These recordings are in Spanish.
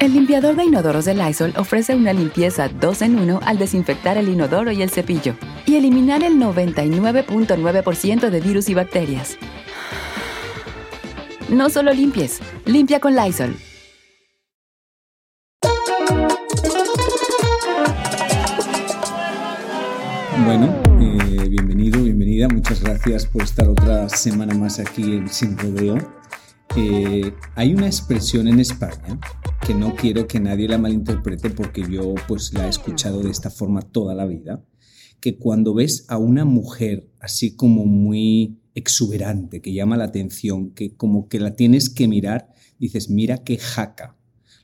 El limpiador de inodoros de Lysol ofrece una limpieza 2 en 1 al desinfectar el inodoro y el cepillo y eliminar el 99.9% de virus y bacterias. No solo limpies, limpia con Lysol. Bueno, eh, bienvenido, bienvenida. Muchas gracias por estar otra semana más aquí en Sin Rodeo. Eh, hay una expresión en España que no quiero que nadie la malinterprete porque yo pues la he escuchado de esta forma toda la vida, que cuando ves a una mujer así como muy exuberante, que llama la atención, que como que la tienes que mirar, dices, mira qué jaca.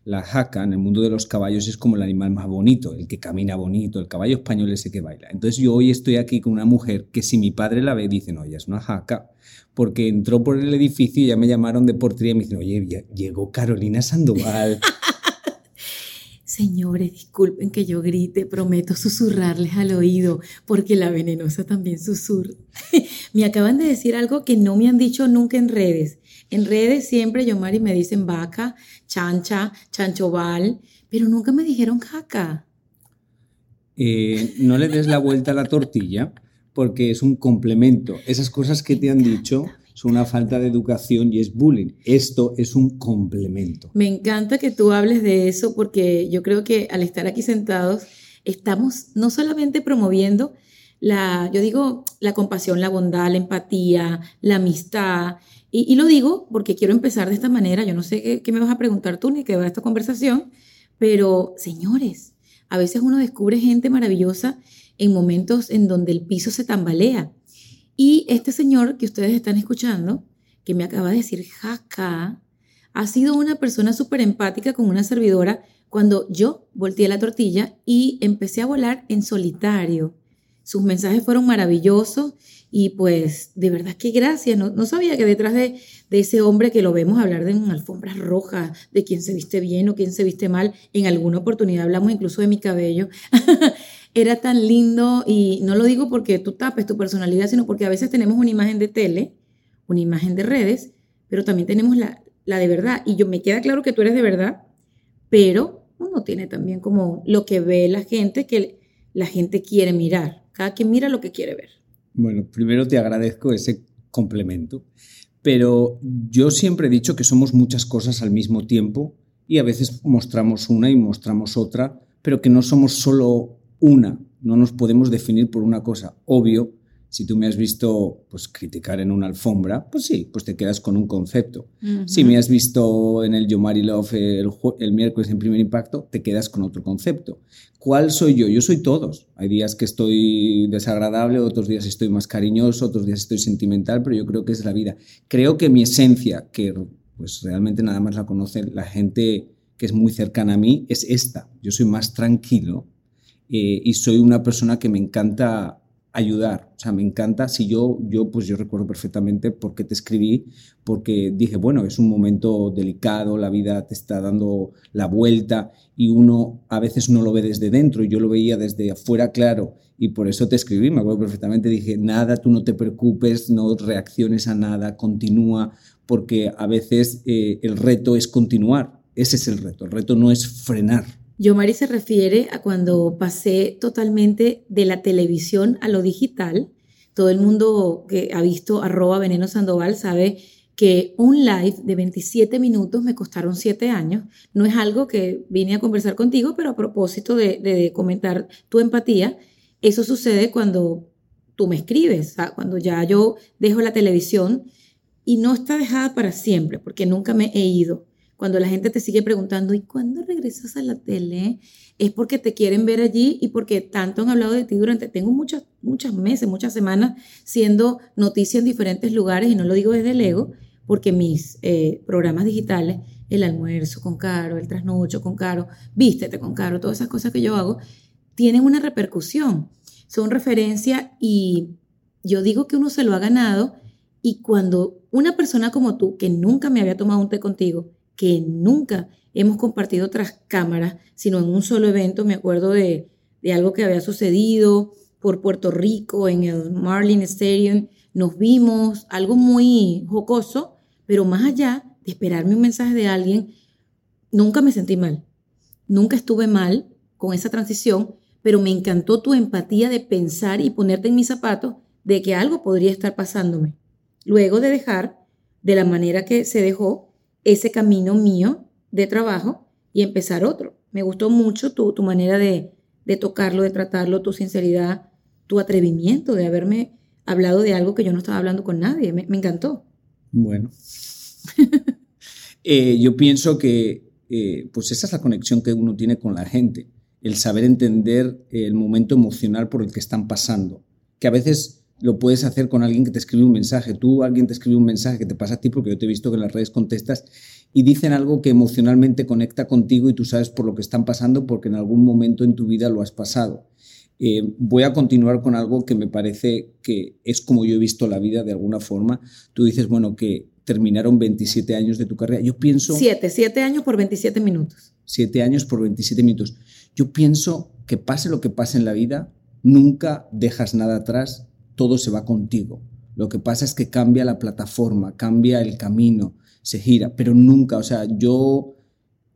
La jaca en el mundo de los caballos es como el animal más bonito, el que camina bonito, el caballo español ese que baila. Entonces yo hoy estoy aquí con una mujer que si mi padre la ve dice, no, ella es una jaca, porque entró por el edificio y ya me llamaron de portería y me dicen, oye, llegó Carolina Sandoval. Señores, disculpen que yo grite, prometo susurrarles al oído, porque la venenosa también susurra. me acaban de decir algo que no me han dicho nunca en redes. En redes siempre, Yomari, me dicen vaca, chancha, chanchoval, pero nunca me dijeron caca. Eh, no le des la vuelta a la tortilla porque es un complemento. Esas cosas que te han dicho son una falta de educación y es bullying. Esto es un complemento. Me encanta que tú hables de eso porque yo creo que al estar aquí sentados estamos no solamente promoviendo la, yo digo, la compasión, la bondad, la empatía, la amistad. Y, lo digo porque quiero empezar de esta manera. Yo no sé qué, me vas a preguntar tú ni qué va esta conversación, pero señores, a veces uno descubre gente maravillosa en momentos en donde el piso se tambalea. Y este señor que ustedes están escuchando, que me acaba de decir jaca, ha sido una persona súper empática con una servidora cuando yo volteé la tortilla y empecé a volar en solitario. Sus mensajes fueron maravillosos y pues de verdad que gracias. No, sabía que detrás de, de, ese hombre que lo vemos hablar de alfombras rojas, de quién se viste bien o quién se viste mal, en alguna oportunidad hablamos incluso de mi cabello. era tan lindo y no lo digo porque tú tapes tu personalidad, sino porque a veces tenemos una imagen de tele, una imagen de redes, pero también tenemos la, la de verdad. Y yo me queda claro que tú eres de verdad, pero uno tiene también como lo que ve la gente, que la gente quiere mirar. Cada quien mira lo que quiere ver. Bueno, primero te agradezco ese complemento, pero yo siempre he dicho que somos muchas cosas al mismo tiempo y a veces mostramos una y mostramos otra, pero que no somos solo una, no nos podemos definir por una cosa. Obvio, si tú me has visto pues, criticar en una alfombra, pues sí, pues te quedas con un concepto. Si me has visto en el Yomari Love el, el, miércoles en Primer Impacto, te quedas con otro concepto. ¿Cuál soy yo? Yo soy todos. Hay días que estoy desagradable, otros días estoy más cariñoso, otros días estoy sentimental, pero yo creo que es la vida. Creo que mi esencia, que pues realmente nada más la conoce la gente que es muy cercana a mí, es esta. Yo soy más tranquilo, eh, y soy una persona que me encanta ayudar, o sea, me encanta, si yo, yo, pues yo recuerdo perfectamente por qué te escribí, porque dije, bueno, es un momento delicado, la vida te está dando la vuelta y uno a veces no lo ve desde dentro y yo lo veía desde afuera, claro, y por eso te escribí, me acuerdo perfectamente, dije, nada, tú no te preocupes, no reacciones a nada, continúa, porque a veces eh, el reto es continuar, ese es el reto, el reto no es frenar, Yomari se refiere a cuando pasé totalmente de la televisión a lo digital. Todo el mundo que ha visto arroba veneno sandoval sabe que un live de 27 minutos me costaron 7 años. No es algo que vine a conversar contigo, pero a propósito de, comentar tu empatía, eso sucede cuando tú me escribes, cuando ya yo dejo la televisión y no está dejada para siempre, porque nunca me he ido cuando la gente te sigue preguntando, ¿y cuándo regresas a la tele? Es porque te quieren ver allí y porque tanto han hablado de ti durante, tengo muchos, muchos meses, muchas semanas siendo noticia en diferentes lugares y no lo digo desde el ego, porque mis eh, programas digitales, el almuerzo con Caro, el trasnocho con Caro, vístete con Caro, todas esas cosas que yo hago, tienen una repercusión, son referencia y yo digo que uno se lo ha ganado y cuando una persona como tú, que nunca me había tomado un té contigo, que nunca hemos compartido tras cámaras, sino en un solo evento, me acuerdo de, de algo que había sucedido por Puerto Rico, en el Marlin Stadium, nos vimos, algo muy jocoso, pero más allá de esperarme un mensaje de alguien, nunca me sentí mal, nunca estuve mal con esa transición, pero me encantó tu empatía de pensar y ponerte en mis zapatos de que algo podría estar pasándome. Luego de dejar, de la manera que se dejó, ese camino mío de trabajo y empezar otro. Me gustó mucho tu, tu manera de, de tocarlo, de tratarlo, tu sinceridad, tu atrevimiento de haberme hablado de algo que yo no estaba hablando con nadie. Me, encantó. Bueno. Eh, yo pienso que eh, pues esa es la conexión que uno tiene con la gente, el saber entender el momento emocional por el que están pasando, que a veces lo puedes hacer con alguien que te escribe un mensaje, tú alguien te escribe un mensaje que te pasa a ti porque yo te he visto que en las redes contestas y dicen algo que emocionalmente conecta contigo y tú sabes por lo que están pasando porque en algún momento en tu vida lo has pasado. Eh, voy a continuar con algo que me parece que es como yo he visto la vida de alguna forma. Tú dices, bueno, que terminaron 27 años de tu carrera. Yo pienso... Siete, siete años por 27 minutos. Siete años por 27 minutos. Yo pienso que pase lo que pase en la vida, nunca dejas nada atrás, todo se va contigo. Lo que pasa es que cambia la plataforma, cambia el camino, se gira, pero nunca, o sea, yo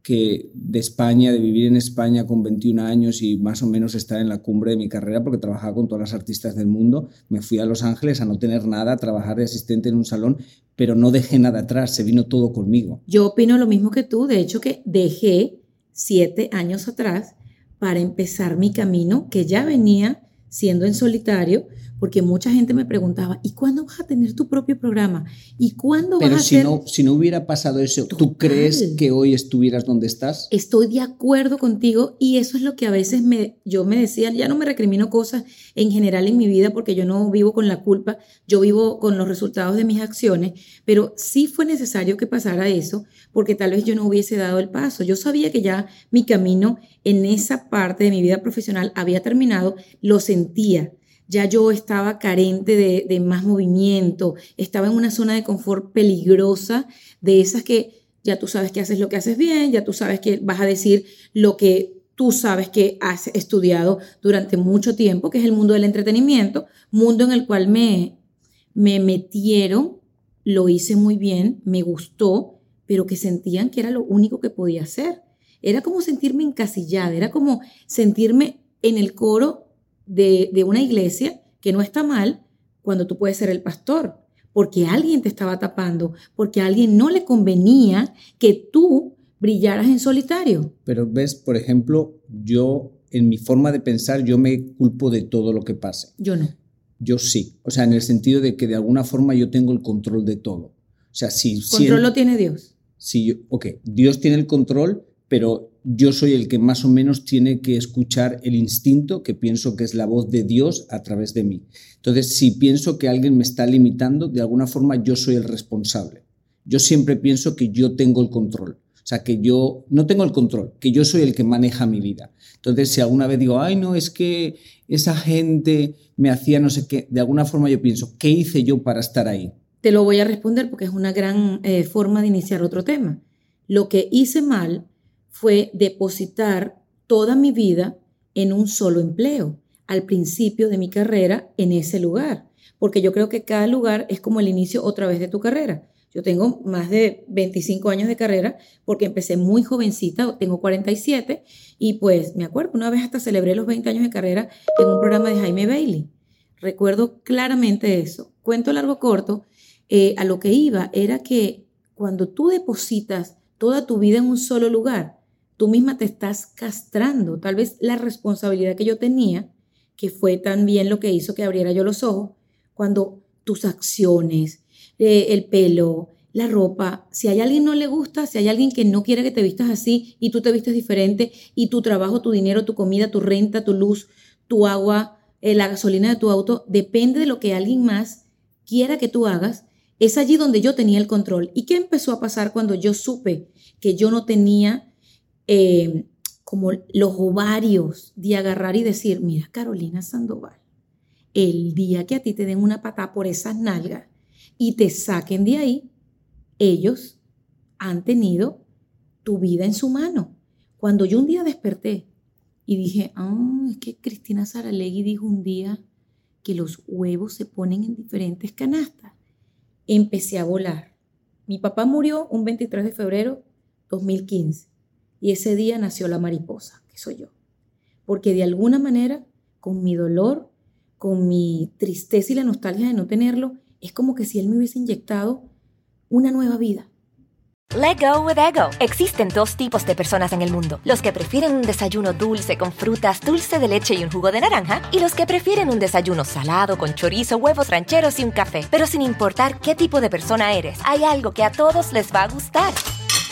que de España, de vivir en España con 21 años y más o menos estar en la cumbre de mi carrera porque trabajaba con todas las artistas del mundo, me fui a Los Ángeles a no tener nada, a trabajar de asistente en un salón, pero no dejé nada atrás, se vino todo conmigo. Yo opino lo mismo que tú, de hecho que dejé siete años atrás para empezar mi camino que ya venía siendo en solitario, porque mucha gente me preguntaba, ¿y cuándo vas a tener tu propio programa? ¿Y cuándo vas a si no, si no hubiera pasado eso, ¿tú crees que hoy estuvieras donde estás? Estoy de acuerdo contigo y eso es lo que a veces me, yo me decía, ya no me recrimino cosas en general en mi vida porque yo no vivo con la culpa, yo vivo con los resultados de mis acciones, pero sí fue necesario que pasara eso porque tal vez yo no hubiese dado el paso. Yo sabía que ya mi camino en esa parte de mi vida profesional había terminado, lo sentía ya yo estaba carente de, más movimiento, estaba en una zona de confort peligrosa, de esas que ya tú sabes que haces lo que haces bien, ya tú sabes que vas a decir lo que tú sabes que has estudiado durante mucho tiempo, que es el mundo del entretenimiento, mundo en el cual me, me metieron, lo hice muy bien, me gustó, pero que sentían que era lo único que podía hacer. Era como sentirme encasillada, era como sentirme en el coro de, una iglesia que no está mal cuando tú puedes ser el pastor, porque alguien te estaba tapando, porque a alguien no le convenía que tú brillaras en solitario. Pero ves, por ejemplo, yo en mi forma de pensar, yo me culpo de todo lo que pase. Yo no. Yo sí. O sea, en el sentido de que de alguna forma yo tengo el control de todo. O sea, si... Control lo tiene Dios. Sí, yo, ok, Dios tiene el control, pero yo soy el que más o menos tiene que escuchar el instinto, que pienso que es la voz de Dios a través de mí. Entonces, si pienso que alguien me está limitando, de alguna forma yo soy el responsable. Yo siempre pienso que yo tengo el control. O sea, que yo no tengo el control, que yo soy el que maneja mi vida. Entonces, si alguna vez digo, ay, no, es que esa gente me hacía no sé qué, de alguna forma yo pienso, ¿qué hice yo para estar ahí? Te lo voy a responder porque es una gran eh, forma de iniciar otro tema. Lo que hice mal fue depositar toda mi vida en un solo empleo, al principio de mi carrera en ese lugar, porque yo creo que cada lugar es como el inicio otra vez de tu carrera. Yo tengo más de 25 años de carrera porque empecé muy jovencita, tengo 47 y pues me acuerdo, una vez hasta celebré los 20 años de carrera en un programa de Jaime Bailey. Recuerdo claramente eso. Cuento largo corto, eh, a lo que iba era que cuando tú depositas toda tu vida en un solo lugar, tú misma te estás castrando. Tal vez la responsabilidad que yo tenía, que fue también lo que hizo que abriera yo los ojos, cuando tus acciones, eh, el pelo, la ropa, si hay alguien no le gusta, si hay alguien que no quiere que te vistas así y tú te vistes diferente y tu trabajo, tu dinero, tu comida, tu renta, tu luz, tu agua, eh, la gasolina de tu auto, depende de lo que alguien más quiera que tú hagas, es allí donde yo tenía el control. ¿Y qué empezó a pasar cuando yo supe que yo no tenía eh, como los ovarios de agarrar y decir, mira Carolina Sandoval, el día que a ti te den una patada por esas nalgas y te saquen de ahí, ellos han tenido tu vida en su mano. Cuando yo un día desperté y dije, ah, es que Cristina Saralegui dijo un día que los huevos se ponen en diferentes canastas. Empecé a volar. Mi papá murió un 23 de febrero 2015 y ese día nació la mariposa, que soy yo. Porque de alguna manera, con mi dolor, con mi tristeza y la nostalgia de no tenerlo, es como que si él me hubiese inyectado una nueva vida. Let go with ego. Existen dos tipos de personas en el mundo: los que prefieren un desayuno dulce con frutas, dulce de leche y un jugo de naranja, y los que prefieren un desayuno salado con chorizo, huevos rancheros y un café. Pero sin importar qué tipo de persona eres, hay algo que a todos les va a gustar.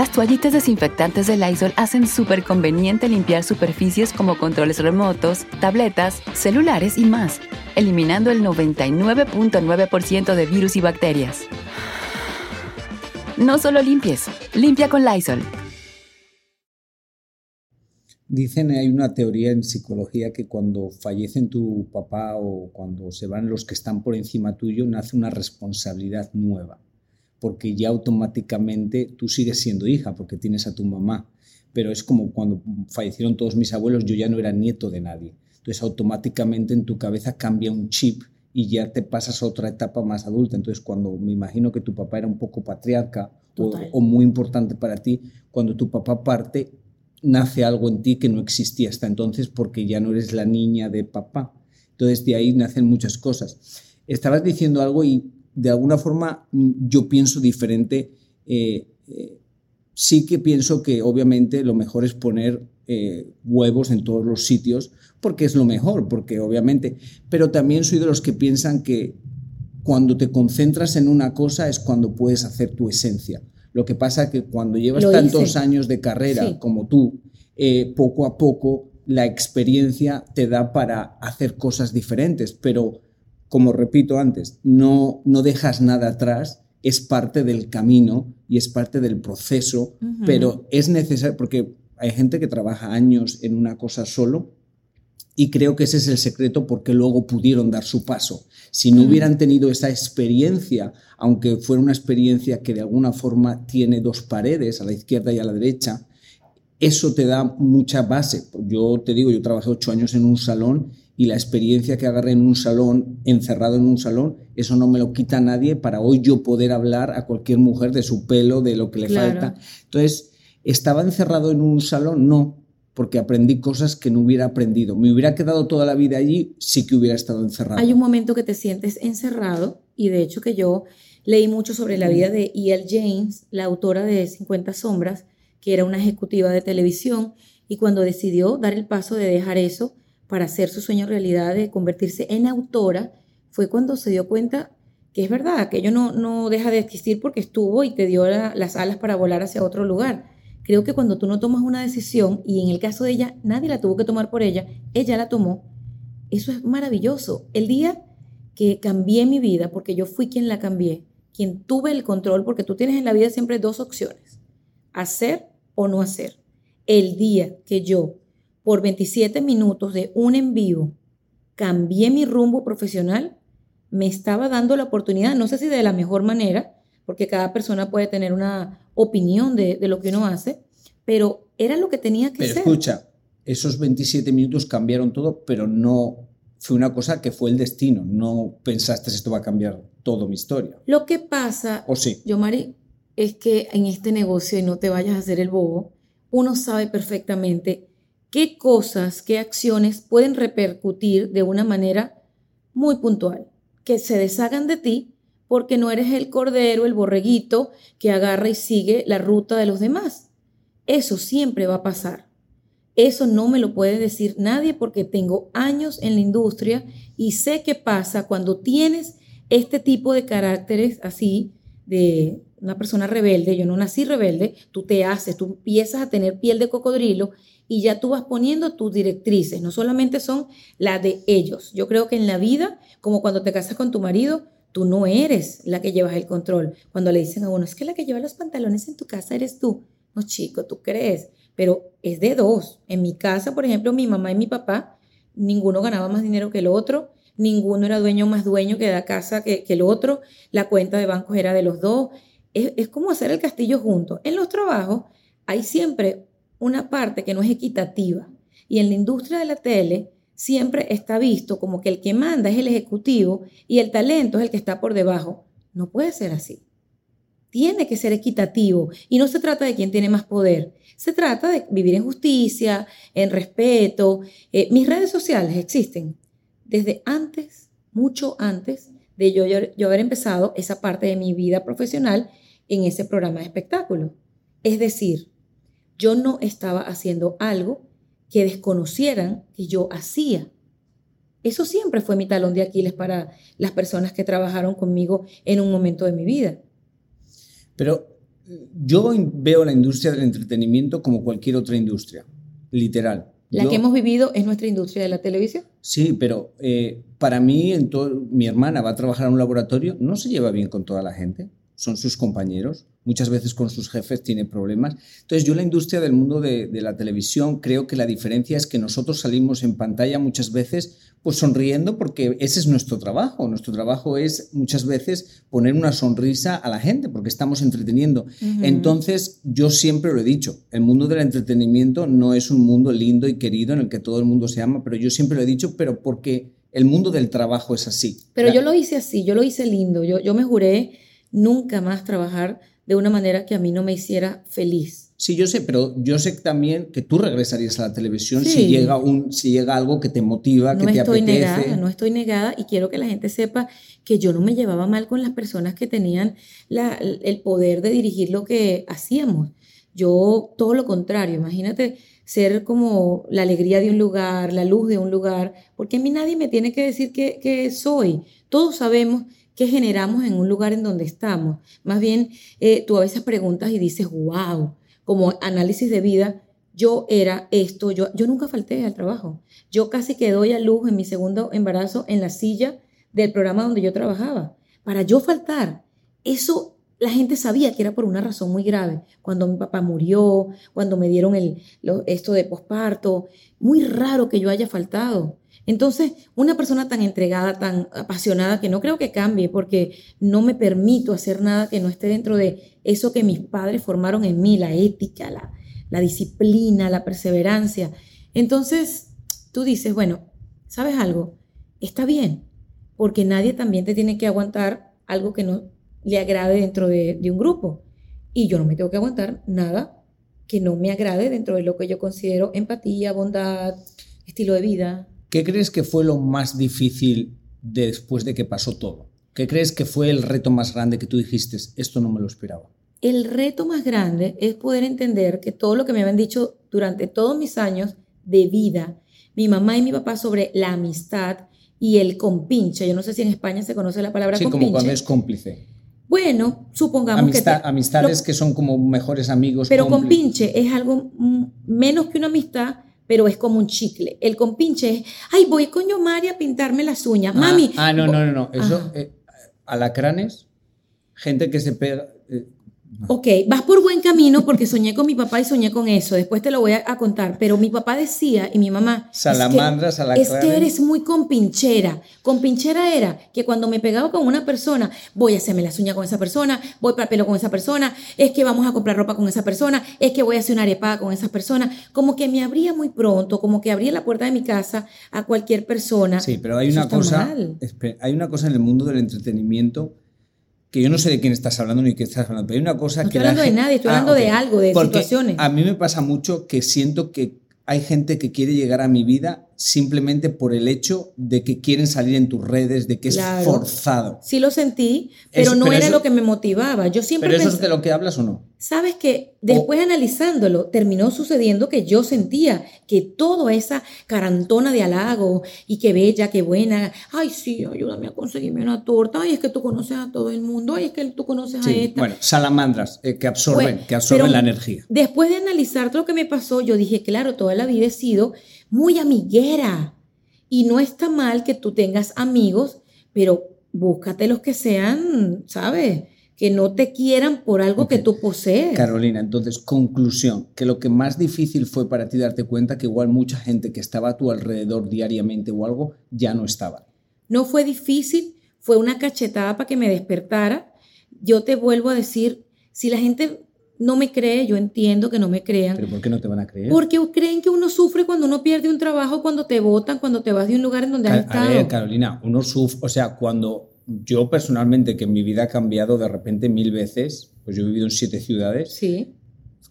Las toallitas desinfectantes de Lysol hacen súper conveniente limpiar superficies como controles remotos, tabletas, celulares y más, eliminando el 99.9% de virus y bacterias. No solo limpies, limpia con Lysol. Dicen, hay una teoría en psicología que cuando fallecen tu papá o cuando se van los que están por encima tuyo, nace una responsabilidad nueva porque ya automáticamente tú sigues siendo hija porque tienes a tu mamá. Pero es como cuando fallecieron todos mis abuelos, yo ya no era nieto de nadie. Entonces automáticamente en tu cabeza cambia un chip y ya te pasas a otra etapa más adulta. Entonces cuando me imagino que tu papá era un poco patriarca o, o, muy importante para ti, cuando tu papá parte, nace algo en ti que no existía hasta entonces porque ya no eres la niña de papá. Entonces de ahí nacen muchas cosas. Estabas diciendo algo y de alguna forma mm, yo pienso diferente. Eh, eh, sí que pienso que obviamente lo mejor es poner eh, huevos en todos los sitios porque es lo mejor, porque obviamente, pero también soy de los que piensan que cuando te concentras en una cosa es cuando puedes hacer tu esencia. Lo que pasa es que cuando llevas tantos años de carrera como tú, poco a poco la experiencia te da para hacer cosas diferentes, pero como repito antes, no, no dejas nada atrás, es parte del camino y es parte del proceso, pero es necesario, porque hay gente que trabaja años en una cosa solo y creo que ese es el secreto porque luego pudieron dar su paso. Si no hubieran tenido esa experiencia, aunque fuera una experiencia que de alguna forma tiene dos paredes, a la izquierda y a la derecha, eso te da mucha base. Yo te digo, yo trabajé ocho años en un salón y la experiencia que agarré en un salón, encerrado en un salón, eso no me lo quita nadie para hoy yo poder hablar a cualquier mujer de su pelo, de lo que le falta. Entonces, ¿estaba encerrado en un salón? No, porque aprendí cosas que no hubiera aprendido. Me hubiera quedado toda la vida allí, sí que hubiera estado encerrado. Hay un momento que te sientes encerrado y de hecho que yo leí mucho sobre la vida de E.L. James, la autora de 50 sombras, que era una ejecutiva de televisión y cuando decidió dar el paso de dejar eso, para hacer su sueño realidad de convertirse en autora, fue cuando se dio cuenta que es verdad, que ello no, no deja de existir porque estuvo y te dio las alas para volar hacia otro lugar. Creo que cuando tú no tomas una decisión, y en el caso de ella, nadie la tuvo que tomar por ella, ella la tomó, eso es maravilloso. El día que cambié mi vida, porque yo fui quien la cambié, quien tuve el control, porque tú tienes en la vida siempre dos opciones, hacer o no hacer. El día que yo por 27 minutos de un en vivo, cambié mi rumbo profesional, me estaba dando la oportunidad, no sé si de la mejor manera, porque cada persona puede tener una opinión de, lo que uno hace, pero era lo que tenía que pero ser. Escucha, esos 27 minutos cambiaron todo, pero no fue una cosa que fue el destino. No pensaste esto va a cambiar toda mi historia. Lo que pasa, ¿O sí? yo, Mari, es que en este negocio, y no te vayas a hacer el bobo, uno sabe perfectamente qué cosas, qué acciones pueden repercutir de una manera muy puntual, que se deshagan de ti porque no eres el cordero, el borreguito que agarra y sigue la ruta de los demás. Eso siempre va a pasar. Eso no me lo puede decir nadie porque tengo años en la industria y sé qué pasa cuando tienes este tipo de caracteres así de una persona rebelde. Yo no nací rebelde, tú te haces, tú empiezas a tener piel de cocodrilo y ya tú vas poniendo tus directrices, no solamente son las de ellos. Yo creo que en la vida, como cuando te casas con tu marido, Tú no eres la que llevas el control. Cuando le dicen a uno, es que la que lleva los pantalones en tu casa eres tú. No, chico, tú crees, pero es de dos. En mi casa, por ejemplo, mi mamá y mi papá, ninguno ganaba más dinero que el otro, ninguno era dueño más dueño que la casa que, el otro, la cuenta de bancos era de los dos. Es, como hacer el castillo juntos. En los trabajos hay siempre una parte que no es equitativa. Y en la industria de la tele, siempre está visto como que el que manda es el ejecutivo y el talento es el que está por debajo. No puede ser así. Tiene que ser equitativo y no se trata de quién tiene más poder. Se trata de vivir en justicia, en respeto. Eh, mis redes sociales existen desde antes, mucho antes de yo, yo haber empezado esa parte de mi vida profesional en ese programa de espectáculo. Es decir, yo no estaba haciendo algo que desconocieran que yo hacía. Eso siempre fue mi talón de Aquiles para las personas que trabajaron conmigo en un momento de mi vida. Pero yo veo la industria del entretenimiento como cualquier otra industria, literal. La que hemos vivido es nuestra industria de la televisión. Sí, pero eh, para mí, en mi hermana va a trabajar en un laboratorio, no se lleva bien con toda la gente son sus compañeros, muchas veces con sus jefes tiene problemas. Entonces yo la industria del mundo de, la televisión creo que la diferencia es que nosotros salimos en pantalla muchas veces pues sonriendo porque ese es nuestro trabajo. Nuestro trabajo es muchas veces poner una sonrisa a la gente porque estamos entreteniendo. Entonces yo siempre lo he dicho, el mundo del entretenimiento no es un mundo lindo y querido en el que todo el mundo se ama, pero yo siempre lo he dicho, pero porque el mundo del trabajo es así. Pero yo lo hice así, yo lo hice lindo, yo, yo me juré nunca más trabajar de una manera que a mí no me hiciera feliz. Sí, yo sé, pero yo sé también que tú regresarías a la televisión si, llega un, si llega algo que te motiva, que te estoy apetece. Negada, no estoy negada y quiero que la gente sepa que yo no me llevaba mal con las personas que tenían la, el poder de dirigir lo que hacíamos. Yo todo lo contrario, imagínate ser como la alegría de un lugar, la luz de un lugar, porque a mí nadie me tiene que decir que, que soy. Todos sabemos ¿Qué generamos en un lugar en donde estamos? Más bien, eh, tú a veces preguntas y dices, wow, como análisis de vida, yo era esto, yo, yo nunca falté al trabajo. Yo casi que doy a luz en mi segundo embarazo en la silla del programa donde yo trabajaba. Para yo faltar, eso la gente sabía que era por una razón muy grave. Cuando mi papá murió, cuando me dieron el, esto de posparto, muy raro que yo haya faltado. Entonces, una persona tan entregada, tan apasionada, que no creo que cambie porque no me permito hacer nada que no esté dentro de eso que mis padres formaron en mí, la ética, la, la disciplina, la perseverancia. Entonces, tú dices, bueno, ¿sabes algo? Está bien, porque nadie también te tiene que aguantar algo que no le agrade dentro de, de un grupo. Y yo no me tengo que aguantar nada que no me agrade dentro de lo que yo considero empatía, bondad, estilo de vida. ¿Qué crees que fue lo más difícil después de que pasó todo? ¿Qué crees que fue el reto más grande que tú dijiste, esto no me lo esperaba? El reto más grande es poder entender que todo lo que me habían dicho durante todos mis años de vida, mi mamá y mi papá sobre la amistad y el compinche, yo no sé si en España se conoce la palabra compinche. Sí, como cuando es cómplice. Bueno, supongamos que... amistades que son como mejores amigos. Pero compinche es algo menos que una amistad, pero es como un chicle. El compinche es, ay, voy con yo Mari a pintarme las uñas. Ah, Mami. Ah, no, no, no, no. Eso, eh, alacranes, gente que se pega, eh, Ok, vas por buen camino porque soñé con mi papá y soñé con eso. Después te lo voy a, contar. Pero mi papá decía y mi mamá. Salamandras, es que, es que eres muy compinchera. Compinchera era que cuando me pegaba con una persona, voy a hacerme las uñas con esa persona, voy para el pelo con esa persona, es que vamos a comprar ropa con esa persona, es que voy a hacer una arepada con esa persona. Como que me abría muy pronto, como que abría la puerta de mi casa a cualquier persona. Sí, pero hay una cosa. Hay una cosa en el mundo del entretenimiento que yo no sé de quién estás hablando ni de qué estás hablando, pero hay una cosa no que... estoy hablando de nadie, estoy hablando de algo, de Porque situaciones. A mí me pasa mucho que siento que hay gente que quiere llegar a mi vida simplemente por el hecho de que quieren salir en tus redes, de que es Claro. forzado. Sí lo sentí, pero Eso- no pero era eso- lo que me motivaba. Yo siempre ¿Pero eso es de lo que hablas o no? Sabes que después analizándolo, terminó sucediendo que yo sentía que toda esa carantona de halago y que bella, que buena, ay, sí, ayúdame a conseguirme una torta, ay, es que tú conoces a todo el mundo, ay, es que tú conoces a Sí, esta. bueno, salamandras eh, que absorben, Bueno, que absorben la energía. Después de analizar todo lo que me pasó, yo dije, claro, toda la vida he sido muy amiguera. Y no está mal que tú tengas amigos, pero búscate los que sean, ¿sabes? Que no te quieran por algo que tú posees. Carolina, entonces, conclusión, que lo que más difícil fue para ti darte cuenta que igual mucha gente que estaba a tu alrededor diariamente o algo ya no estaba. No fue difícil, fue una cachetada para que me despertara. Yo te vuelvo a decir, si la gente no me cree, yo entiendo que no me crean. ¿Pero por qué no te van a creer? Porque creen que uno sufre cuando uno pierde un trabajo, cuando te votan, cuando te vas de un lugar en donde has Ca- A estado. ver, Carolina, uno sufre, o sea, cuando yo personalmente, que mi vida ha cambiado de repente mil veces, pues yo he vivido en siete ciudades, Sí.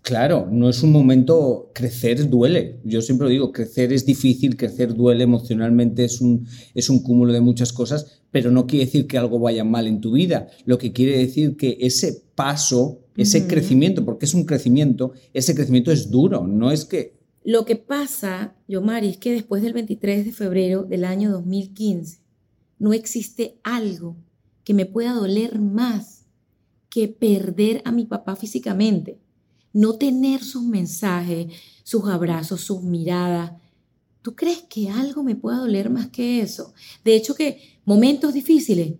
Claro, no es un momento, crecer duele. Yo siempre lo digo, crecer es difícil, crecer duele emocionalmente, es un, es un cúmulo de muchas cosas, pero no quiere decir que algo vaya mal en tu vida. Lo que quiere decir que ese paso, ese crecimiento, porque es un crecimiento, ese crecimiento es duro, no es que... Lo que pasa, Yomari, es que después del 23 de febrero del año 2015, no existe algo que me pueda doler más que perder a mi papá físicamente. No tener sus mensajes, sus abrazos, sus miradas. ¿Tú crees que algo me pueda doler más que eso? De hecho, que momentos difíciles,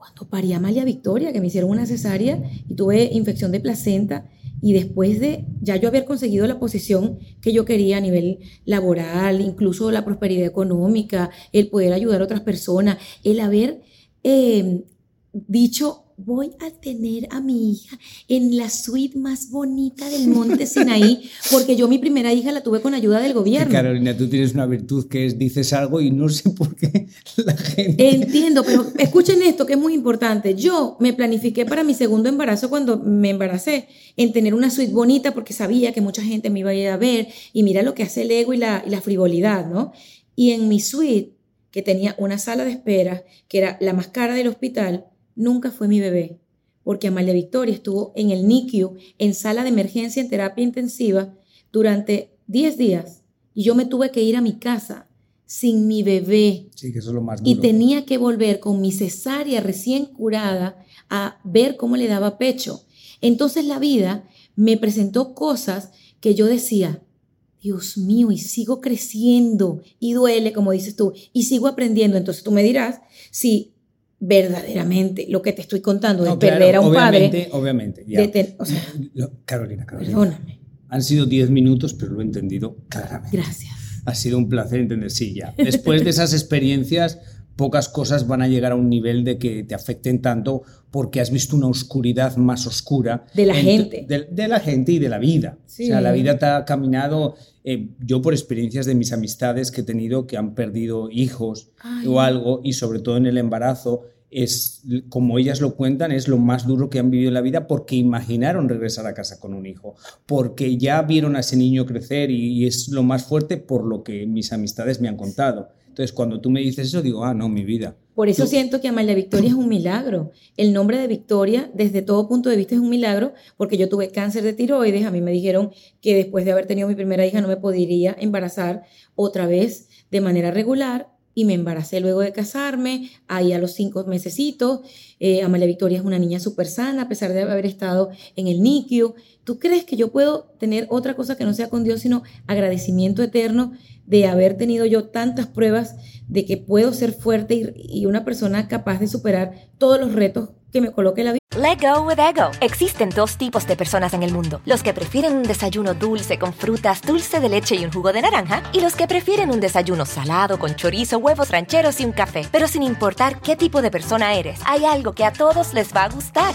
cuando parí a Amalia Victoria, que me hicieron una cesárea y tuve infección de placenta, y después de ya yo haber conseguido la posición que yo quería a nivel laboral, incluso la prosperidad económica, el poder ayudar a otras personas, el haber eh, dicho, voy a tener a mi hija en la suite más bonita del Monte Sinaí, porque yo mi primera hija la tuve con ayuda del gobierno. Carolina, tú tienes una virtud que es dices algo y no sé por qué la gente... Entiendo, pero escuchen esto que es muy importante. Yo me planifiqué para mi segundo embarazo cuando me embaracé en tener una suite bonita porque sabía que mucha gente me iba a ir a ver y mira lo que hace el ego y la, y la frivolidad, ¿no? Y en mi suite, que tenía una sala de espera, que era la más cara del hospital, nunca fue mi bebé, porque Amalia Victoria estuvo en el NICU, en sala de emergencia en terapia intensiva, durante 10 días y yo me tuve que ir a mi casa sin mi bebé Sí, que eso es lo más y duro. tenía que volver con mi cesárea recién curada a ver cómo le daba pecho. Entonces la vida me presentó cosas que yo decía, Dios mío, y sigo creciendo y duele, como dices tú, y sigo aprendiendo. Entonces tú me dirás si verdaderamente lo que te estoy contando de No, claro, perder a un obviamente, padre, Obviamente, ya. de ten- o sea, Lo- Carolina, Carolina. perdóname, Han sido 10 minutos, pero lo he entendido claramente. gracias. Ha sido un placer entender, sí, ya. Después de esas experiencias, pocas cosas van a llegar a un nivel de que te afecten tanto porque has visto una oscuridad más oscura. De la en- gente. De, de la gente y de la vida. Sí. O sea, la vida te ha caminado, eh, yo por experiencias de mis amistades que he tenido que han perdido hijos Ay. o algo, y sobre todo en el embarazo, es, como ellas lo cuentan, es lo más duro que han vivido en la vida porque imaginaron regresar a casa con un hijo, porque ya vieron a ese niño crecer y, y es lo más fuerte por lo que mis amistades me han contado. Entonces, cuando tú me dices eso, digo, ah, no, mi vida. Por eso Tú- siento que Amalia Victoria es un milagro. El nombre de Victoria, desde todo punto de vista, es un milagro, porque yo tuve cáncer de tiroides. A mí me dijeron que después de haber tenido mi primera hija no me podría embarazar otra vez de manera regular. Y me embaracé luego de casarme, ahí a los cinco mesecitos. Eh, Amalia Victoria es una niña súper sana, a pesar de haber estado en el NICU. ¿Tú crees que yo puedo tener otra cosa que no sea con Dios, sino agradecimiento eterno de haber tenido yo tantas pruebas de que puedo ser fuerte y, una persona capaz de superar todos los retos que me coloque la vida. Let go with ego. Existen dos tipos de personas en el mundo: los que prefieren un desayuno dulce con frutas, dulce de leche y un jugo de naranja, y los que prefieren un desayuno salado con chorizo, huevos rancheros y un café. Pero sin importar qué tipo de persona eres, hay algo que a todos les va a gustar.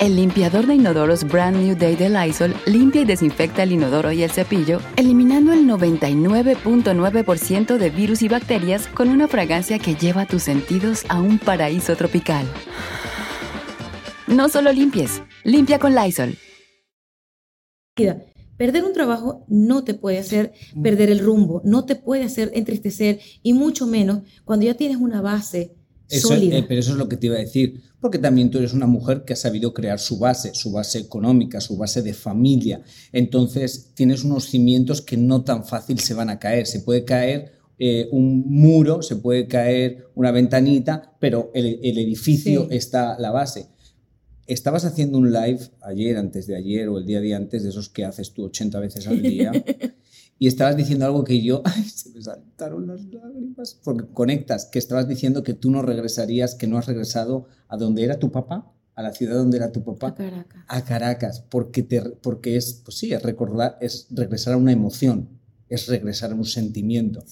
El limpiador de inodoros Brand New Day de Lysol limpia y desinfecta el inodoro y el cepillo, eliminando el 99.9% de virus y bacterias con una fragancia que lleva tus sentidos a un paraíso tropical. No solo limpies, limpia con Lysol. Perder un trabajo no te puede hacer perder el rumbo, no te puede hacer entristecer y mucho menos cuando ya tienes una base sólida. Eh, pero eso es lo que te iba a decir, porque también tú eres una mujer que ha sabido crear su base, su base económica, su base de familia. Entonces tienes unos cimientos que no tan fácil se van a caer. Se puede caer eh, un muro, se puede caer una ventanita, pero el, edificio está la base. Estabas haciendo un live ayer, antes de ayer o el día de antes, de esos que haces tú 80 veces al día, y estabas diciendo algo que yo, ay, se me saltaron las lágrimas, porque conectas, que estabas diciendo que tú no regresarías, que no has regresado a donde era tu papá, a la ciudad donde era tu papá. A Caracas. A Caracas, porque, te, porque es, pues sí, es recordar, es regresar a una emoción, es regresar a un sentimiento.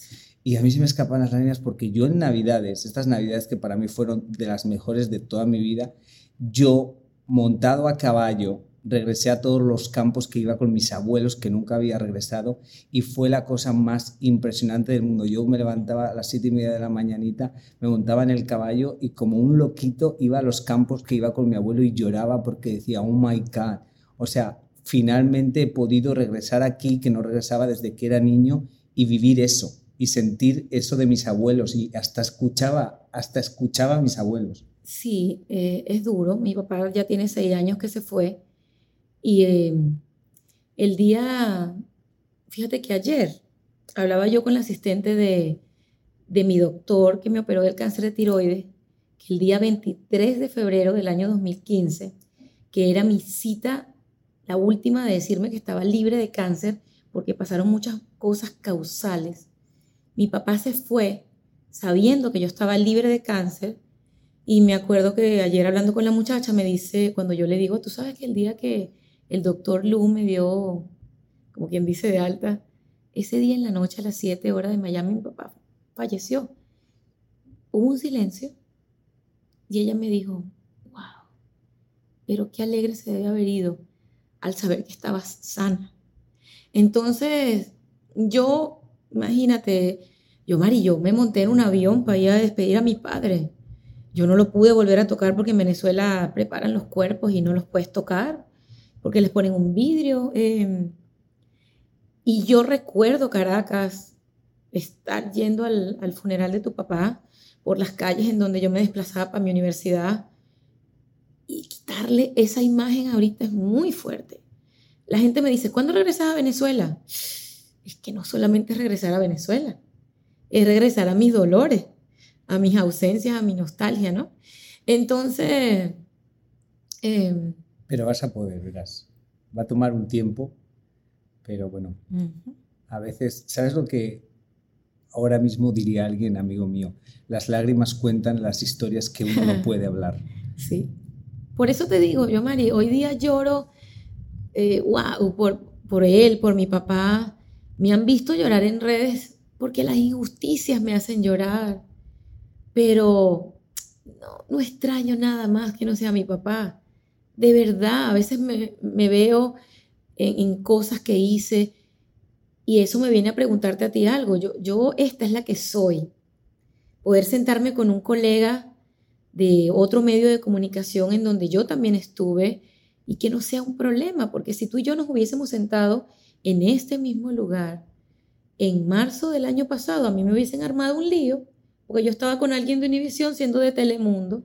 Y a mí se me escapan las lágrimas porque yo en Navidades, estas Navidades que para mí fueron de las mejores de toda mi vida, yo montado a caballo, regresé a todos los campos que iba con mis abuelos, que nunca había regresado, y fue la cosa más impresionante del mundo. Yo me levantaba a las siete y media de la mañanita, me montaba en el caballo y como un loquito iba a los campos que iba con mi abuelo y lloraba porque decía, oh my God. O sea, finalmente he podido regresar aquí, que no regresaba desde que era niño, y vivir eso, y sentir eso de mis abuelos, y hasta escuchaba, hasta escuchaba a mis abuelos. Sí, eh, es duro. Mi papá ya tiene seis años que se fue. Y eh, el día, fíjate que ayer hablaba yo con la asistente de, de mi doctor que me operó del cáncer de tiroides, el día 23 de febrero del año 2015, que era mi cita, la última de decirme que estaba libre de cáncer, porque pasaron muchas cosas causales. Mi papá se fue sabiendo que yo estaba libre de cáncer y me acuerdo que ayer hablando con la muchacha me dice, cuando yo le digo, tú sabes que el día que el doctor Lu me dio, como quien dice, de alta, ese día en la noche a las 7 horas de Miami mi papá falleció. Hubo un silencio y ella me dijo, wow, pero qué alegre se debe haber ido al saber que estabas sana. Entonces, yo, imagínate, yo, Mari, yo me monté en un avión para ir a despedir a mi padre. Yo no lo pude volver a tocar porque en Venezuela preparan los cuerpos y no los puedes tocar porque les ponen un vidrio. Em, y yo recuerdo Caracas, estar yendo al, al, funeral de tu papá por las calles en donde yo me desplazaba para mi universidad y quitarle esa imagen ahorita es muy fuerte. La gente me dice, ¿cuándo regresas a Venezuela? Es que no solamente es regresar a Venezuela, es regresar a mis dolores a mis ausencias, a mi nostalgia, ¿no? Entonces... Em, pero vas a poder, verás. Va a tomar un tiempo, pero bueno, a veces, ¿sabes lo que ahora mismo diría alguien, amigo mío? Las lágrimas cuentan las historias que uno no puede hablar. Sí. Por eso te digo, yo, Mari, hoy día lloro, eh, wow, por, por él, por mi papá. Me han visto llorar en redes porque las injusticias me hacen llorar pero no, extraño nada más que no sea mi papá. De verdad, a veces me, veo en, cosas que hice y eso me viene a preguntarte a ti algo. Yo, yo, esta es la que soy. Poder sentarme con un colega de otro medio de comunicación en donde yo también estuve y que no sea un problema, porque si tú y yo nos hubiésemos sentado en este mismo lugar en marzo del año pasado, a mí me hubiesen armado un lío porque yo estaba con alguien de Univisión siendo de Telemundo,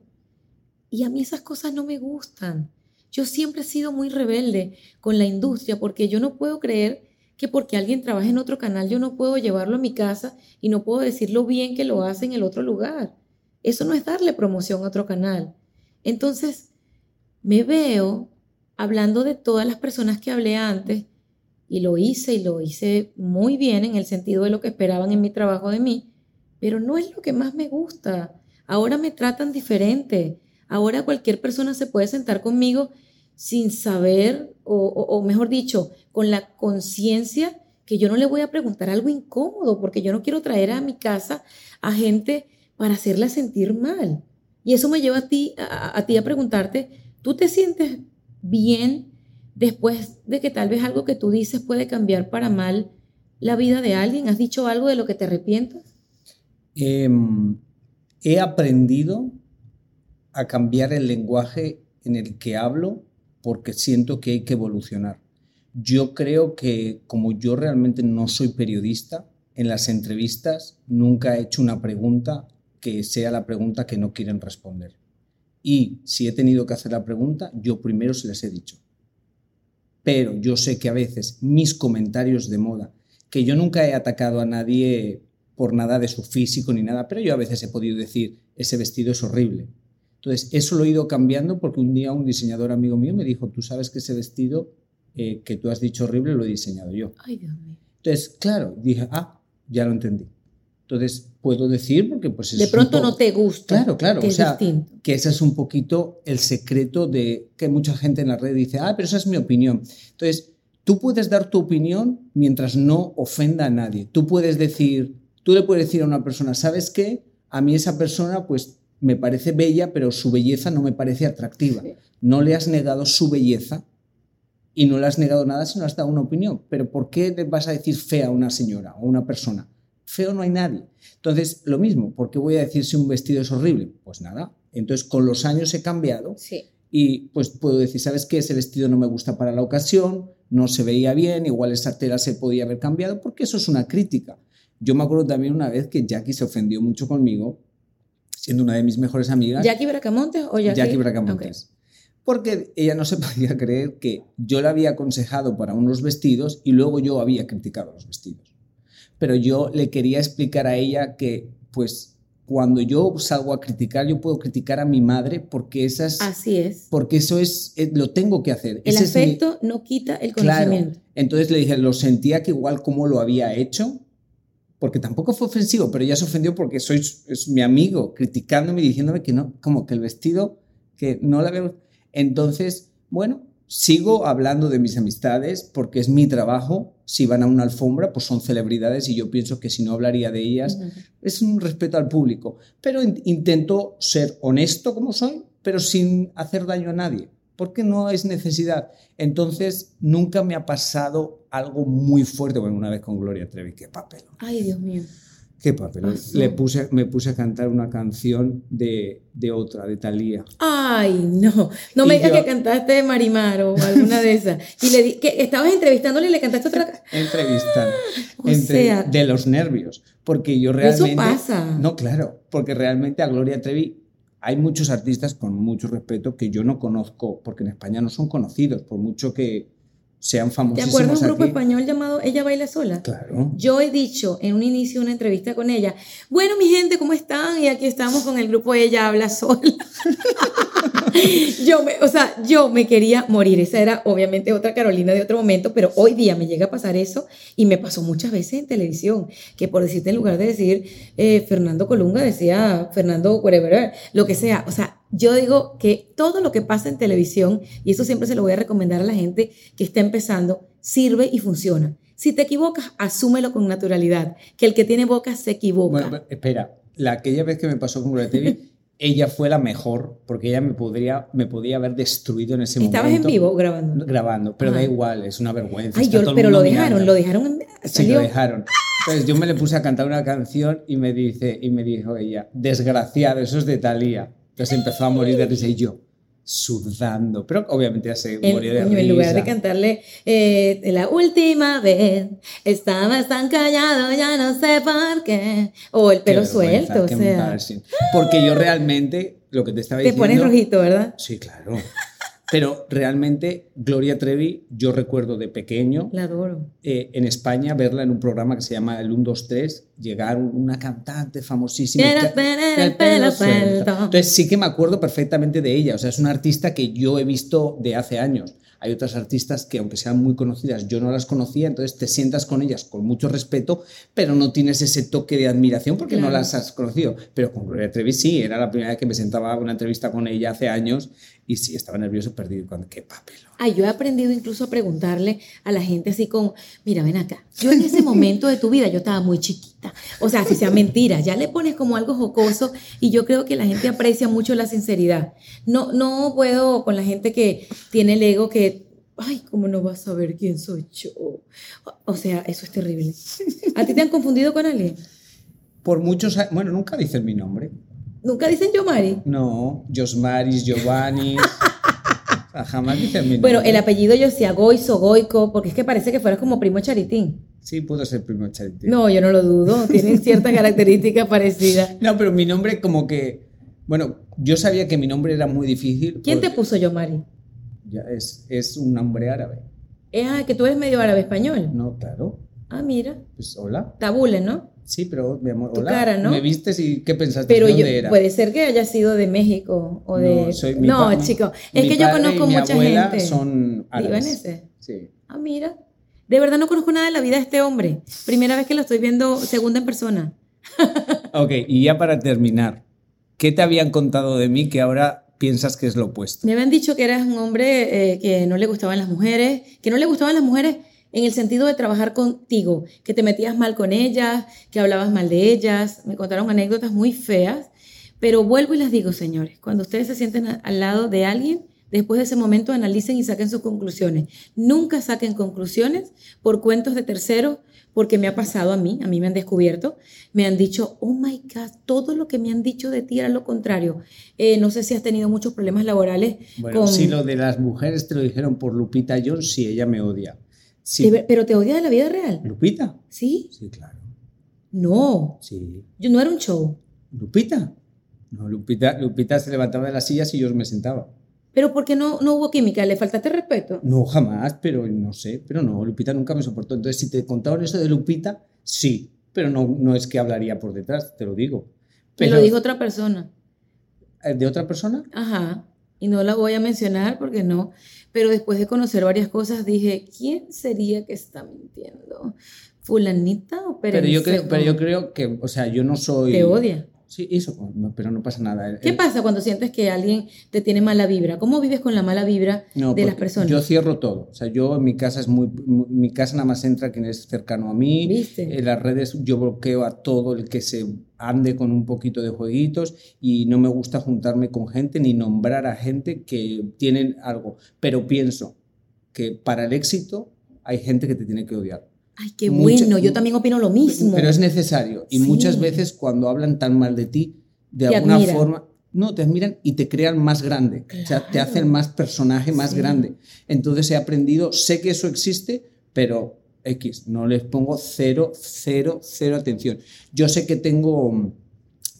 y a mí esas cosas no me gustan. Yo siempre he sido muy rebelde con la industria porque yo no puedo creer que porque alguien trabaja en otro canal yo no puedo llevarlo a mi casa y no puedo decir lo bien que lo hace en el otro lugar. Eso no es darle promoción a otro canal. Entonces, me veo hablando de todas las personas que hablé antes, y lo hice y lo hice muy bien en el sentido de lo que esperaban en mi trabajo de mí, pero no es lo que más me gusta. Ahora me tratan diferente. Ahora cualquier persona se puede sentar conmigo sin saber, o, mejor dicho, con la conciencia que yo no le voy a preguntar algo incómodo, porque yo no quiero traer a mi casa a gente para hacerla sentir mal. Y eso me lleva a ti a, ti a preguntarte, ¿tú te sientes bien después de que tal vez algo que tú dices puede cambiar para mal la vida de alguien? ¿Has dicho algo de lo que te arrepientas? Em, he aprendido a cambiar el lenguaje en el que hablo porque siento que hay que evolucionar. Yo creo que como yo realmente no soy periodista, en las entrevistas nunca he hecho una pregunta que sea la pregunta que no quieren responder. Y si he tenido que hacer la pregunta, yo primero se les he dicho pero yo sé que a veces mis comentarios de moda, que yo nunca he atacado a nadie por nada de su físico ni nada, pero yo a veces he podido decir, ese vestido es horrible. Entonces, eso lo he ido cambiando porque un día un diseñador amigo mío me dijo, tú sabes que ese vestido eh, que tú has dicho horrible lo he diseñado yo. Ay, Dios mío. Entonces, claro, dije, ah, ya lo entendí. Entonces, puedo decir porque pues De pronto no te gusta. Claro, claro. Que o sea, que ese es un poquito el secreto de que mucha gente en la red dice, ah, pero esa es mi opinión. Entonces, tú puedes dar tu opinión mientras no ofenda a nadie. Tú puedes decir, tú le puedes decir a una persona, ¿sabes qué? A mí esa persona pues me parece bella, pero su belleza no me parece atractiva. No le has negado su belleza y no le has negado nada si no has dado una opinión. Pero ¿por qué le vas a decir fea a una señora o una persona? feo no hay nadie. Entonces, lo mismo, ¿por qué voy a decir si un vestido es horrible? Pues nada. Entonces, con los años he cambiado sí. y pues puedo decir, ¿sabes qué? Ese vestido no me gusta para la ocasión, no se veía bien, igual esa tela se podía haber cambiado, porque eso es una crítica. Yo me acuerdo también una vez que Jackie se ofendió mucho conmigo, siendo una de mis mejores amigas. ¿Jackie Bracamontes o Jackie? Jackie Bracamontes. Porque ella no se podía creer que yo le había aconsejado para unos vestidos y luego yo había criticado los vestidos pero yo le quería explicar a ella que, pues, cuando yo salgo a criticar, yo puedo criticar a mi madre porque esas... Así es. Porque eso es, eh, lo tengo que hacer. El afecto no quita el conocimiento. Entonces le dije, lo sentía que igual como lo había hecho, porque tampoco fue ofensivo, pero ella se ofendió porque soy es mi amigo, criticándome y diciéndome que no, como que el vestido, que no la veo. Entonces, bueno, Sigo hablando de mis amistades porque es mi trabajo. Si van a una alfombra, pues son celebridades y yo pienso que si no hablaría de ellas, es un respeto al público. Pero intento ser honesto como soy, pero sin hacer daño a nadie, porque no es necesidad. Entonces, nunca me ha pasado algo muy fuerte. Bueno, una vez con Gloria Trevi, qué papel. Ay, Dios mío. Qué papel. Ah, Le puse, me puse a cantar una canción de, de otra, de Thalía. Ay, no. No me digas que cantaste de Marimar o alguna de esas. Y le di, que estabas entrevistándole y le cantaste otra Entrevistar. o sea, de los nervios. Porque yo realmente. Eso pasa. No, claro. Porque realmente a Gloria Trevi hay muchos artistas con mucho respeto que yo no conozco, porque en España no son conocidos, por mucho que sean famosísimos. ¿Te acuerdas de un grupo español llamado Ella Baila Sola? Claro. Yo he dicho en un inicio de una entrevista con ella, bueno, mi gente, ¿cómo están? Y aquí estamos con el grupo Ella Habla Sola. yo me, o sea, yo me quería morir. Esa era obviamente otra Carolina de otro momento, pero hoy día me llega a pasar eso y me pasó muchas veces en televisión, que por decirte en lugar de decir eh, Fernando Colunga, decía Fernando whatever, lo que sea. O sea, yo digo que todo lo que pasa en televisión, y eso siempre se lo voy a recomendar a la gente que está empezando, sirve y funciona. Si te equivocas, asúmelo con naturalidad, que el que tiene boca se equivoca. Bueno, espera, la aquella vez que me pasó con TV, ella fue la mejor, porque ella me podría, me podía haber destruido en ese momento. ¿Estabas en vivo grabando? Grabando, pero da igual, es una vergüenza. Ay, yo, pero lo dejaron, lo dejaron. Sí, lo dejaron. Entonces yo me le puse a cantar una canción y me dice, y me dijo ella, desgraciado, eso es de Talía. Entonces empezó a morir de risa y yo sudando, pero obviamente ya se moría de risa. En lugar de cantarle eh, la última vez, estaba tan callado, ya no sé por qué, o el pelo suelto, o sea. Porque yo realmente, lo que te estaba diciendo... Te pones rojito, ¿verdad? Sí, claro. Pero realmente Gloria Trevi, yo recuerdo de pequeño, La adoro. eh, en España, verla en un programa que se llama El 1, 2, 3, llegar una cantante famosísima. Quiero que- tener el el pelo suelto. Entonces sí que me acuerdo perfectamente de ella. O sea, es una artista que yo he visto de hace años. Hay otras artistas que, aunque sean muy conocidas, yo no las conocía, entonces te sientas con ellas con mucho respeto, pero no tienes ese toque de admiración porque no Claro. las has conocido. Pero con Gloria Trevi sí, era la primera vez que me sentaba a una entrevista con ella hace años y sí, estaba nervioso, perdido. Cuando, ¡Qué papel! Ay, yo he aprendido incluso a preguntarle a la gente así como, mira, ven acá, yo en ese momento de tu vida yo estaba muy chiquita. O sea, si sea mentira, ya le pones como algo jocoso y yo creo que la gente aprecia mucho la sinceridad. No, no puedo con la gente que tiene el ego que, ay, ¿cómo no vas a saber quién soy yo? O sea, eso es terrible. ¿A ti te han confundido con alguien? Por muchos años, bueno, nunca dicen mi nombre. ¿Nunca dicen yo, Mari? No, Josmaris, Giovanni. o sea, jamás dicen mi nombre. Bueno, el apellido yo decía Goizo, Goico, porque es que parece que fueras como primo Charitín. Sí, puedo ser primo Charity. No, yo no lo dudo. Tienen ciertas características parecidas. No, pero mi nombre como que... Bueno, yo sabía que mi nombre era muy difícil. ¿Quién te porque puso yo, Mari? ya es, es un nombre árabe. Eh, ah, que tú eres medio árabe español. No, claro. Ah, mira. Pues hola. Tabule, ¿no? Sí, pero mi amor, Tu hola. cara, ¿no? ¿Me vistes y qué pensaste? Pero ¿De yo, dónde era? puede ser que haya sido de México o de... No, soy mi no chico, es mi que yo padre y conozco mi mucha abuela gente. son árabes. Sí. Ah, mira. De verdad no conozco nada de la vida de este hombre. Primera vez que lo estoy viendo segunda en persona. Ok, y ya para terminar, ¿qué te habían contado de mí que ahora piensas que es lo opuesto? Me habían dicho que eras un hombre eh, que no le gustaban las mujeres, que no le gustaban las mujeres en el sentido de trabajar contigo, que te metías mal con ellas, que hablabas mal de ellas. Me contaron anécdotas muy feas, pero vuelvo y les digo, señores, cuando ustedes se sienten al lado de alguien, después de ese momento analicen y saquen sus conclusiones. Nunca saquen conclusiones por cuentos de terceros, porque me ha pasado a mí, a mí me han descubierto, me han dicho, oh my God, todo lo que me han dicho de ti era lo contrario. Eh, no sé si has tenido muchos problemas laborales Bueno, con... si lo de las mujeres te lo dijeron por Lupita Jones, sí, ella me odia. Sí. Pero te odia de la vida real. ¿Lupita? ¿Sí? Sí, claro. No. Sí. Yo no era un show. ¿Lupita? No, Lupita, Lupita se levantaba de las sillas y yo me sentaba. Pero ¿por qué no, no hubo química? ¿Le faltaste respeto? No, jamás, pero no sé, pero no, Lupita nunca me soportó. Entonces, si te contaban eso de Lupita, sí, pero no, no es que hablaría por detrás, te lo digo. Me Pero, lo dijo otra persona. ¿eh, ¿De otra persona? Ajá. Y no la voy a mencionar porque no. Pero después de conocer varias cosas dije, ¿quién sería que está mintiendo? ¿Fulanita o Pero yo, creo, Perencejo? pero yo creo que, o sea, yo no soy... Te odia. Sí, eso, pero no pasa nada. ¿Qué El- pasa cuando sientes que alguien te tiene mala vibra? ¿Cómo vives con la mala vibra No, de las personas? Yo cierro todo. O sea, yo en mi casa es muy, muy- mi casa nada más entra quien es cercano a mí. ¿Viste? En las redes yo bloqueo a todo el que se ande con un poquito de jueguitos y no me gusta juntarme con gente ni nombrar a gente que tienen algo. Pero pienso que para el éxito hay gente que te tiene que odiar. Ay, qué Mucha- bueno. Yo también opino lo mismo. Pero es necesario. Y Sí. muchas veces cuando hablan tan mal de ti, de Te alguna admiran. forma, no, te admiran y te crean más grande. O sea, te hacen más personaje, más Sí. grande. Entonces he aprendido, sé que eso existe, pero X, no les pongo cero, cero, cero atención. Yo sé que tengo,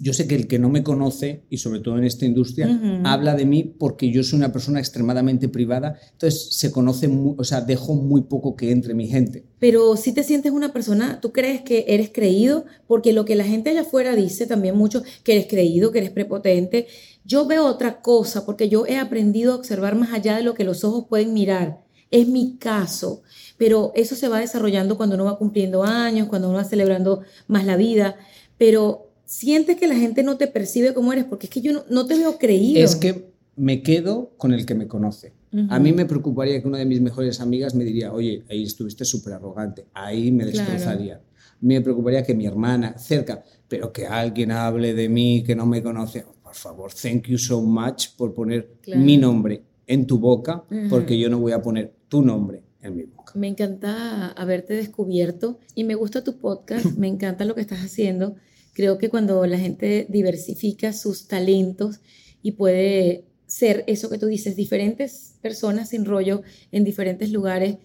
yo sé que el que no me conoce, y sobre todo en esta industria, Ujú. habla de mí porque yo soy una persona extremadamente privada, entonces se conoce, mu- o sea, dejo muy poco que entre mi gente. Pero si te sientes una persona, tú crees que eres creído, porque lo que la gente allá afuera dice también mucho, que eres creído, que eres prepotente. Yo veo otra cosa, porque yo he aprendido a observar más allá de lo que los ojos pueden mirar. Es mi caso, pero eso se va desarrollando cuando uno va cumpliendo años, cuando uno va celebrando más la vida, pero sientes que la gente no te percibe como eres, porque es que yo no, no te veo creído. Es que me quedo con el que me conoce. A mí me preocuparía que una de mis mejores amigas me diría, oye, ahí estuviste súper arrogante, ahí me Claro. destrozaría. Mí me preocuparía que mi hermana, cerca, pero que alguien hable de mí que no me conoce. Por favor, thank you so much por poner Claro. mi nombre en tu boca, Ujú. porque yo no voy a poner tu nombre en mi boca. Me encanta haberte descubierto y me gusta tu podcast, me encanta lo que estás haciendo. Creo que cuando la gente diversifica sus talentos y puede ser eso que tú dices, diferentes personas sin rollo en diferentes lugares,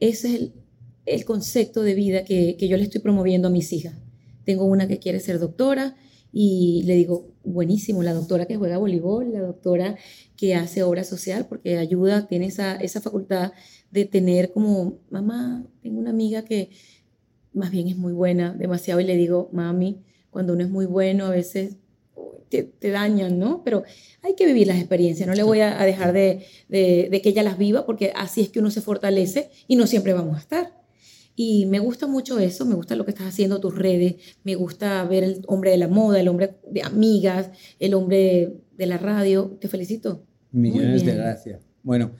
ese es el, el concepto de vida que, que yo le estoy promoviendo a mis hijas. Tengo una que quiere ser doctora Y le digo, buenísimo, la doctora que juega voleibol, la doctora que hace obra social, porque ayuda, tiene esa, esa facultad de tener como, mamá, tengo una amiga que más bien es muy buena, demasiado, y le digo, mami, cuando uno es muy bueno, a veces te, dañan, ¿no? Pero hay que vivir las experiencias, no le voy a, dejar de, de, que ella las viva, porque así es que uno se fortalece y no siempre vamos a estar. Y me gusta mucho eso, me gusta lo que estás haciendo, tus redes, me gusta ver el hombre de la moda, el hombre de amigas, el hombre de la radio. Te felicito. Millones de gracias. Bueno,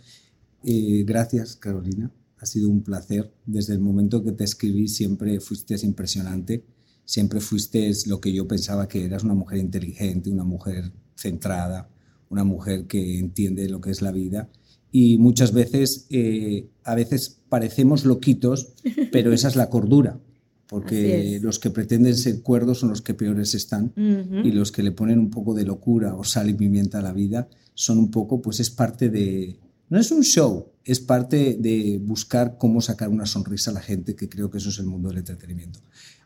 eh, gracias Carolina, ha sido un placer. Desde el momento que te escribí siempre fuiste impresionante, siempre fuiste lo que yo pensaba que eras, una mujer inteligente, una mujer centrada, una mujer que entiende lo que es la vida. Y muchas veces, eh, a veces parecemos loquitos, pero esa es la cordura, porque los que pretenden ser cuerdos son los que peores están y los que le ponen un poco de locura o sal y pimienta a la vida son un poco, pues es parte de, no es un show, es parte de buscar cómo sacar una sonrisa a la gente, que creo que eso es el mundo del entretenimiento.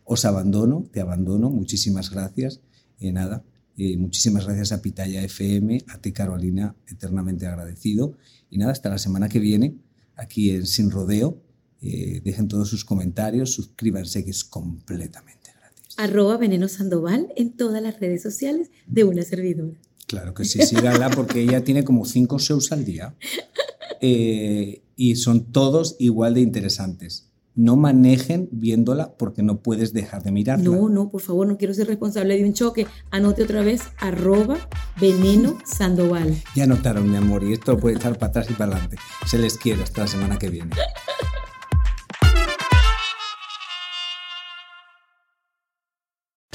Os abandono, te abandono, muchísimas gracias. y eh, nada, eh, muchísimas gracias a Pitaya FM, a ti Carolina, eternamente agradecido. Y nada, hasta la semana que viene, aquí en Sin Rodeo. Eh, dejen todos sus comentarios, suscríbanse que es completamente gratis. Arroba Veneno Sandoval en todas las redes sociales de una servidora. Claro que sí, síganla porque ella tiene como cinco shows al día eh, y son todos igual de interesantes no manejen viéndola porque no puedes dejar de mirarla. No, no, por favor, no quiero ser responsable de un choque. Anote otra vez, arroba veneno sandoval. Ya anotaron, mi amor, y esto puede estar para atrás y para adelante. Se les quiere hasta la semana que viene.